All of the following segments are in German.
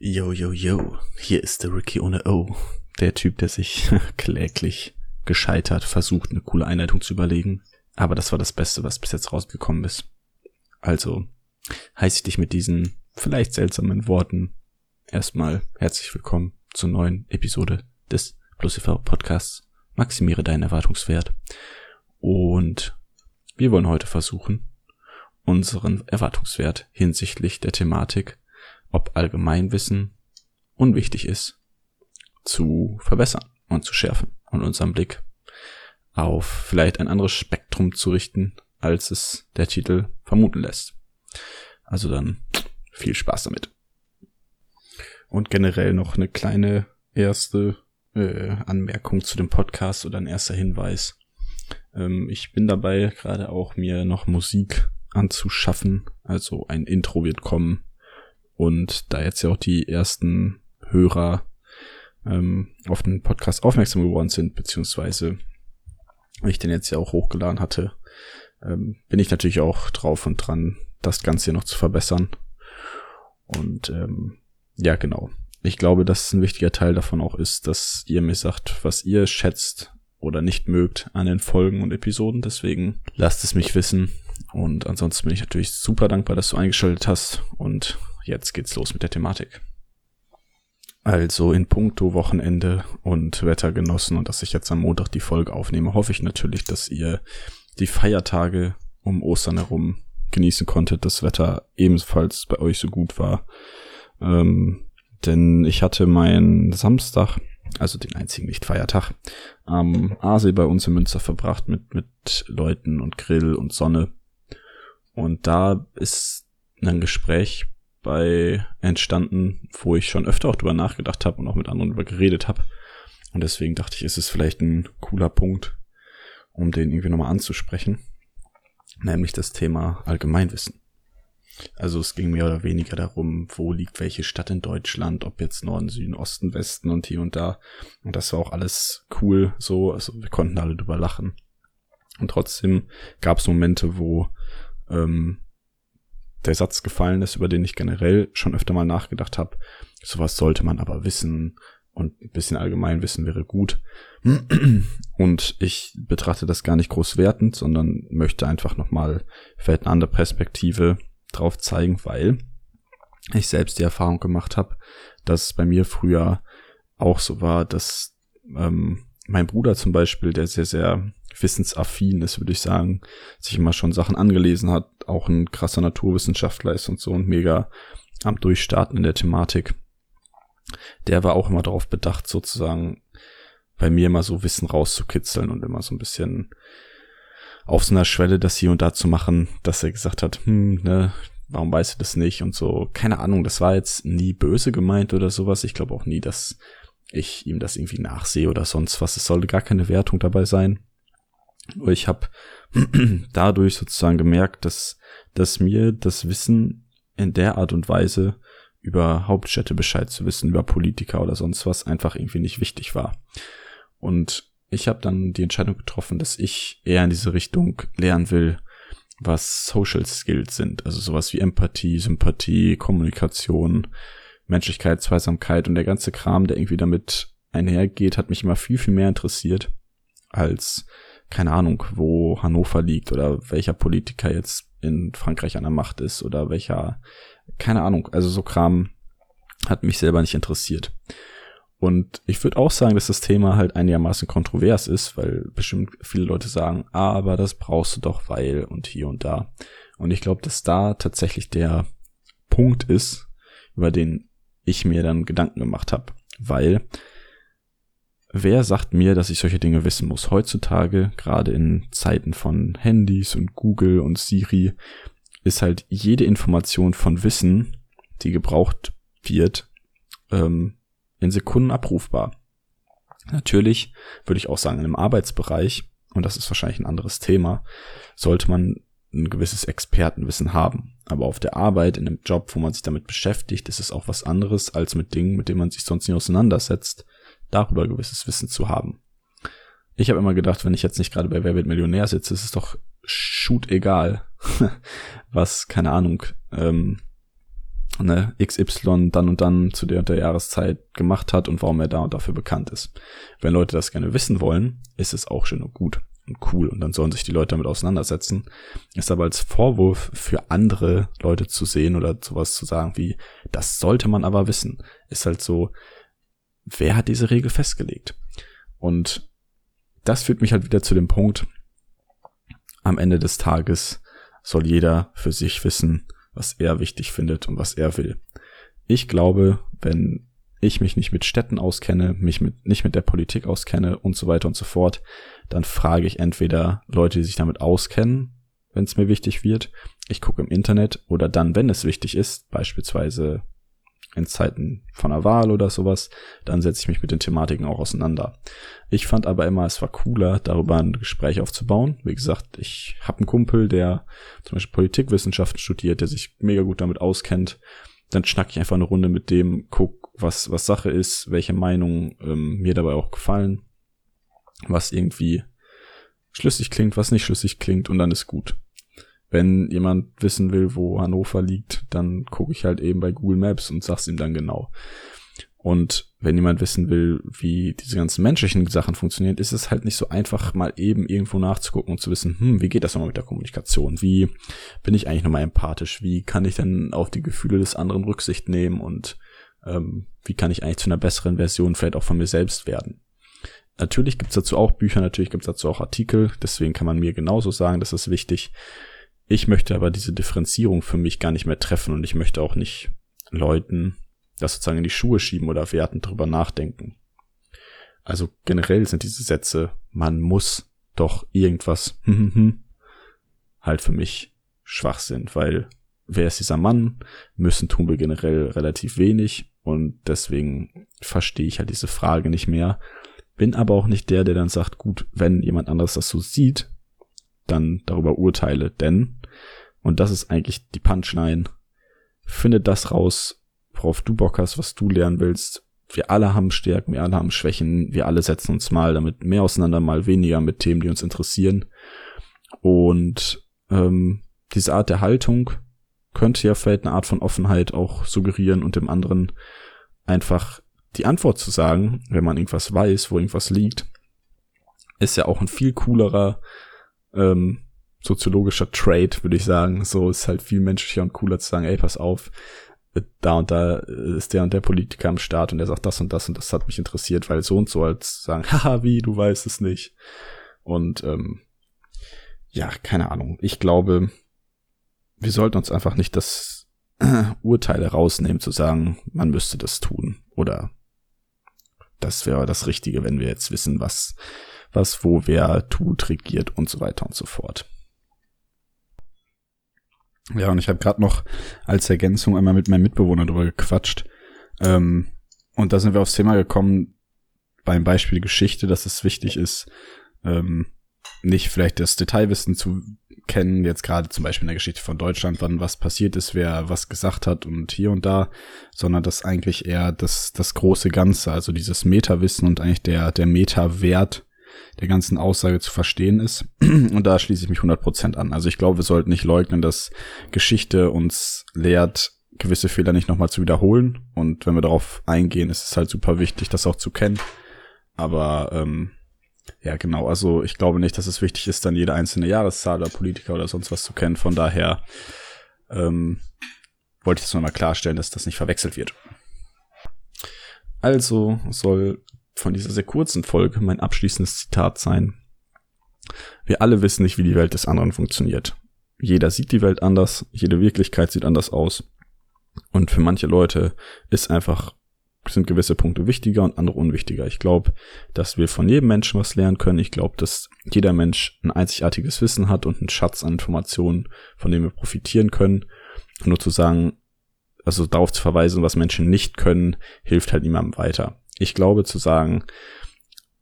Yo, yo, yo, hier ist der Ricky ohne O. Der Typ, der sich kläglich gescheitert versucht, eine coole Einleitung zu überlegen. Aber das war das Beste, was bis jetzt rausgekommen ist. Also heiße ich dich mit diesen vielleicht seltsamen Worten erstmal herzlich willkommen zur neuen Episode des Lucifer Podcasts. Maximiere deinen Erwartungswert. Und wir wollen heute versuchen, unseren Erwartungswert hinsichtlich der Thematik ob Allgemeinwissen unwichtig ist, zu verbessern und zu schärfen und unseren Blick auf vielleicht ein anderes Spektrum zu richten, als es der Titel vermuten lässt. Also dann viel Spaß damit. Und generell noch eine kleine erste äh, Anmerkung zu dem Podcast oder ein erster Hinweis. Ähm, ich bin dabei gerade auch mir noch Musik anzuschaffen. Also ein Intro wird kommen und da jetzt ja auch die ersten Hörer ähm, auf den Podcast aufmerksam geworden sind, beziehungsweise ich den jetzt ja auch hochgeladen hatte, ähm, bin ich natürlich auch drauf und dran, das Ganze hier noch zu verbessern. Und ähm, ja, genau. Ich glaube, dass ein wichtiger Teil davon auch ist, dass ihr mir sagt, was ihr schätzt oder nicht mögt an den Folgen und Episoden. Deswegen lasst es mich wissen. Und ansonsten bin ich natürlich super dankbar, dass du eingeschaltet hast und jetzt geht's los mit der Thematik. Also in puncto Wochenende und Wetter genossen und dass ich jetzt am Montag die Folge aufnehme, hoffe ich natürlich, dass ihr die Feiertage um Ostern herum genießen konntet, das Wetter ebenfalls bei euch so gut war. Ähm, denn ich hatte meinen Samstag, also den einzigen Nicht-Feiertag, am Aasee bei uns in Münster verbracht mit, mit Leuten und Grill und Sonne. Und da ist ein Gespräch bei entstanden, wo ich schon öfter auch drüber nachgedacht habe und auch mit anderen drüber geredet habe. Und deswegen dachte ich, ist es vielleicht ein cooler Punkt, um den irgendwie nochmal anzusprechen. Nämlich das Thema Allgemeinwissen. Also es ging mehr oder weniger darum, wo liegt welche Stadt in Deutschland, ob jetzt Norden, Süden, Osten, Westen und hier und da. Und das war auch alles cool so. Also wir konnten alle drüber lachen. Und trotzdem gab es Momente, wo ähm, der Satz gefallen ist, über den ich generell schon öfter mal nachgedacht habe. Sowas sollte man aber wissen und ein bisschen allgemein wissen wäre gut. Und ich betrachte das gar nicht groß wertend, sondern möchte einfach nochmal vielleicht eine andere Perspektive drauf zeigen, weil ich selbst die Erfahrung gemacht habe, dass es bei mir früher auch so war, dass ähm, mein Bruder zum Beispiel, der sehr, sehr wissensaffin ist, würde ich sagen, sich immer schon Sachen angelesen hat, auch ein krasser Naturwissenschaftler ist und so und mega am Durchstarten in der Thematik. Der war auch immer darauf bedacht, sozusagen bei mir immer so Wissen rauszukitzeln und immer so ein bisschen auf so einer Schwelle das hier und da zu machen, dass er gesagt hat, hm, ne, warum weißt du das nicht und so. Keine Ahnung, das war jetzt nie böse gemeint oder sowas. Ich glaube auch nie, dass ich ihm das irgendwie nachsehe oder sonst was. Es sollte gar keine Wertung dabei sein. Ich habe dadurch sozusagen gemerkt, dass, dass mir das Wissen in der Art und Weise über Hauptstädte Bescheid zu wissen, über Politiker oder sonst was einfach irgendwie nicht wichtig war. Und ich habe dann die Entscheidung getroffen, dass ich eher in diese Richtung lernen will, was Social Skills sind, also sowas wie Empathie, Sympathie, Kommunikation, Menschlichkeit, Zweisamkeit und der ganze Kram, der irgendwie damit einhergeht, hat mich immer viel, viel mehr interessiert als keine Ahnung, wo Hannover liegt oder welcher Politiker jetzt in Frankreich an der Macht ist oder welcher, keine Ahnung, also so Kram hat mich selber nicht interessiert. Und ich würde auch sagen, dass das Thema halt einigermaßen kontrovers ist, weil bestimmt viele Leute sagen, aber das brauchst du doch, weil und hier und da. Und ich glaube, dass da tatsächlich der Punkt ist, über den ich mir dann Gedanken gemacht habe, weil Wer sagt mir, dass ich solche Dinge wissen muss? Heutzutage, gerade in Zeiten von Handys und Google und Siri, ist halt jede Information von Wissen, die gebraucht wird, ähm, in Sekunden abrufbar. Natürlich würde ich auch sagen, in einem Arbeitsbereich, und das ist wahrscheinlich ein anderes Thema, sollte man ein gewisses Expertenwissen haben. Aber auf der Arbeit, in einem Job, wo man sich damit beschäftigt, ist es auch was anderes als mit Dingen, mit denen man sich sonst nicht auseinandersetzt darüber gewisses Wissen zu haben. Ich habe immer gedacht, wenn ich jetzt nicht gerade bei Wer wird Millionär sitze, ist es doch shoot egal, was, keine Ahnung, ähm, ne, XY dann und dann zu der und der Jahreszeit gemacht hat und warum er da und dafür bekannt ist. Wenn Leute das gerne wissen wollen, ist es auch schön und gut cool und dann sollen sich die Leute damit auseinandersetzen. Ist aber als Vorwurf für andere Leute zu sehen oder sowas zu sagen wie, das sollte man aber wissen, ist halt so, wer hat diese Regel festgelegt? Und das führt mich halt wieder zu dem Punkt, am Ende des Tages soll jeder für sich wissen, was er wichtig findet und was er will. Ich glaube, wenn ich mich nicht mit Städten auskenne, mich mit, nicht mit der Politik auskenne und so weiter und so fort, dann frage ich entweder Leute, die sich damit auskennen, wenn es mir wichtig wird. Ich gucke im Internet oder dann, wenn es wichtig ist, beispielsweise in Zeiten von einer Wahl oder sowas, dann setze ich mich mit den Thematiken auch auseinander. Ich fand aber immer, es war cooler, darüber ein Gespräch aufzubauen. Wie gesagt, ich habe einen Kumpel, der zum Beispiel Politikwissenschaften studiert, der sich mega gut damit auskennt. Dann schnack ich einfach eine Runde mit dem, guck, was, was Sache ist, welche Meinungen ähm, mir dabei auch gefallen, was irgendwie schlüssig klingt, was nicht schlüssig klingt und dann ist gut wenn jemand wissen will, wo Hannover liegt, dann gucke ich halt eben bei Google Maps und sag's ihm dann genau. Und wenn jemand wissen will, wie diese ganzen menschlichen Sachen funktionieren, ist es halt nicht so einfach, mal eben irgendwo nachzugucken und zu wissen, hm, wie geht das nochmal mit der Kommunikation? Wie bin ich eigentlich nochmal empathisch? Wie kann ich denn auf die Gefühle des anderen Rücksicht nehmen? Und ähm, wie kann ich eigentlich zu einer besseren Version vielleicht auch von mir selbst werden? Natürlich gibt's dazu auch Bücher, natürlich gibt's dazu auch Artikel, deswegen kann man mir genauso sagen, das ist wichtig. Ich möchte aber diese Differenzierung für mich gar nicht mehr treffen und ich möchte auch nicht Leuten das sozusagen in die Schuhe schieben oder werten drüber nachdenken. Also generell sind diese Sätze, man muss doch irgendwas halt für mich Schwachsinn, weil wer ist dieser Mann? Müssen tun wir generell relativ wenig und deswegen verstehe ich halt diese Frage nicht mehr. Bin aber auch nicht der, der dann sagt, gut, wenn jemand anderes das so sieht, dann darüber urteile, denn, und das ist eigentlich die Punchline, finde das raus, worauf du Bock hast, was du lernen willst. Wir alle haben Stärken, wir alle haben Schwächen, wir alle setzen uns mal damit mehr auseinander, mal weniger mit Themen, die uns interessieren. Und ähm, diese Art der Haltung könnte ja vielleicht eine Art von Offenheit auch suggerieren und dem anderen einfach die Antwort zu sagen, wenn man irgendwas weiß, wo irgendwas liegt, ist ja auch ein viel coolerer ähm, soziologischer Trade, würde ich sagen. So ist halt viel menschlicher und cooler zu sagen, ey, pass auf, da und da ist der und der Politiker am Start und der sagt das und das und das hat mich interessiert, weil so und so als sagen, haha, wie, du weißt es nicht. Und ähm, ja, keine Ahnung. Ich glaube, wir sollten uns einfach nicht das äh, Urteile rausnehmen, zu sagen, man müsste das tun. Oder das wäre das Richtige, wenn wir jetzt wissen, was was wo wer tut, regiert und so weiter und so fort. Ja, und ich habe gerade noch als Ergänzung einmal mit meinem Mitbewohner drüber gequatscht. Ähm, und da sind wir aufs Thema gekommen, beim Beispiel Geschichte, dass es wichtig ist, ähm, nicht vielleicht das Detailwissen zu kennen, jetzt gerade zum Beispiel in der Geschichte von Deutschland, wann was passiert ist, wer was gesagt hat und hier und da, sondern dass eigentlich eher das, das große Ganze, also dieses Meta-Wissen und eigentlich der, der Meta-Wert der ganzen Aussage zu verstehen ist. Und da schließe ich mich 100% an. Also ich glaube, wir sollten nicht leugnen, dass Geschichte uns lehrt, gewisse Fehler nicht nochmal zu wiederholen. Und wenn wir darauf eingehen, ist es halt super wichtig, das auch zu kennen. Aber ähm, ja, genau. Also ich glaube nicht, dass es wichtig ist, dann jede einzelne Jahreszahl oder Politiker oder sonst was zu kennen. Von daher ähm, wollte ich das nochmal klarstellen, dass das nicht verwechselt wird. Also soll von dieser sehr kurzen Folge mein abschließendes Zitat sein. Wir alle wissen nicht, wie die Welt des anderen funktioniert. Jeder sieht die Welt anders, jede Wirklichkeit sieht anders aus. Und für manche Leute ist einfach, sind gewisse Punkte wichtiger und andere unwichtiger. Ich glaube, dass wir von jedem Menschen was lernen können. Ich glaube, dass jeder Mensch ein einzigartiges Wissen hat und einen Schatz an Informationen, von dem wir profitieren können. Und nur zu sagen, also darauf zu verweisen, was Menschen nicht können, hilft halt niemandem weiter ich glaube zu sagen,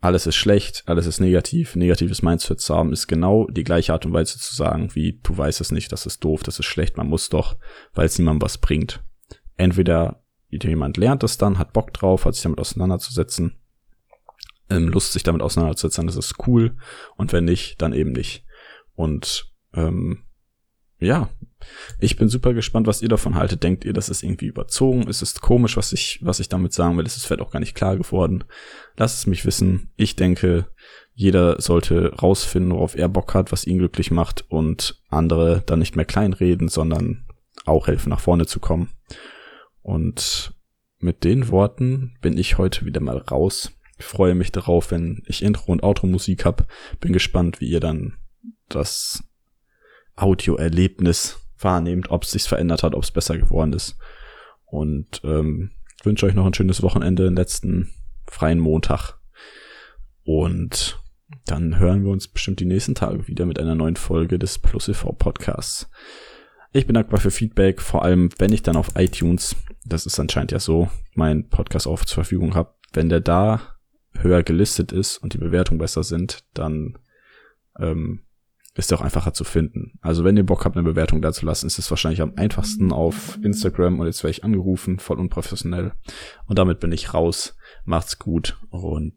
alles ist schlecht, alles ist negativ, negatives Mindset zu haben, ist genau die gleiche Art und Weise zu sagen, wie du weißt es nicht, das ist doof, das ist schlecht, man muss doch, weil es niemandem was bringt. Entweder jemand lernt es dann, hat Bock drauf, hat sich damit auseinanderzusetzen, ähm, Lust sich damit auseinanderzusetzen, das ist cool, und wenn nicht, dann eben nicht. Und ähm, ja, ich bin super gespannt, was ihr davon haltet. Denkt ihr, das ist irgendwie überzogen? Ist es komisch, was ich, was ich damit sagen will? Ist es vielleicht auch gar nicht klar geworden? Lasst es mich wissen. Ich denke, jeder sollte rausfinden, worauf er Bock hat, was ihn glücklich macht und andere dann nicht mehr kleinreden, sondern auch helfen, nach vorne zu kommen. Und mit den Worten bin ich heute wieder mal raus. Ich freue mich darauf, wenn ich Intro- und Outro-Musik hab. Bin gespannt, wie ihr dann das Audioerlebnis wahrnehmt, ob es sich verändert hat, ob es besser geworden ist. Und ähm, wünsche euch noch ein schönes Wochenende, den letzten freien Montag. Und dann hören wir uns bestimmt die nächsten Tage wieder mit einer neuen Folge des Plus e Podcasts. Ich bin dankbar für Feedback, vor allem wenn ich dann auf iTunes, das ist anscheinend ja so, mein Podcast auf zur Verfügung habe. Wenn der da höher gelistet ist und die Bewertungen besser sind, dann ähm, ist auch einfacher zu finden. Also wenn ihr Bock habt, eine Bewertung da zu lassen, ist es wahrscheinlich am einfachsten auf Instagram und jetzt werde ich angerufen, voll unprofessionell. Und damit bin ich raus. Macht's gut und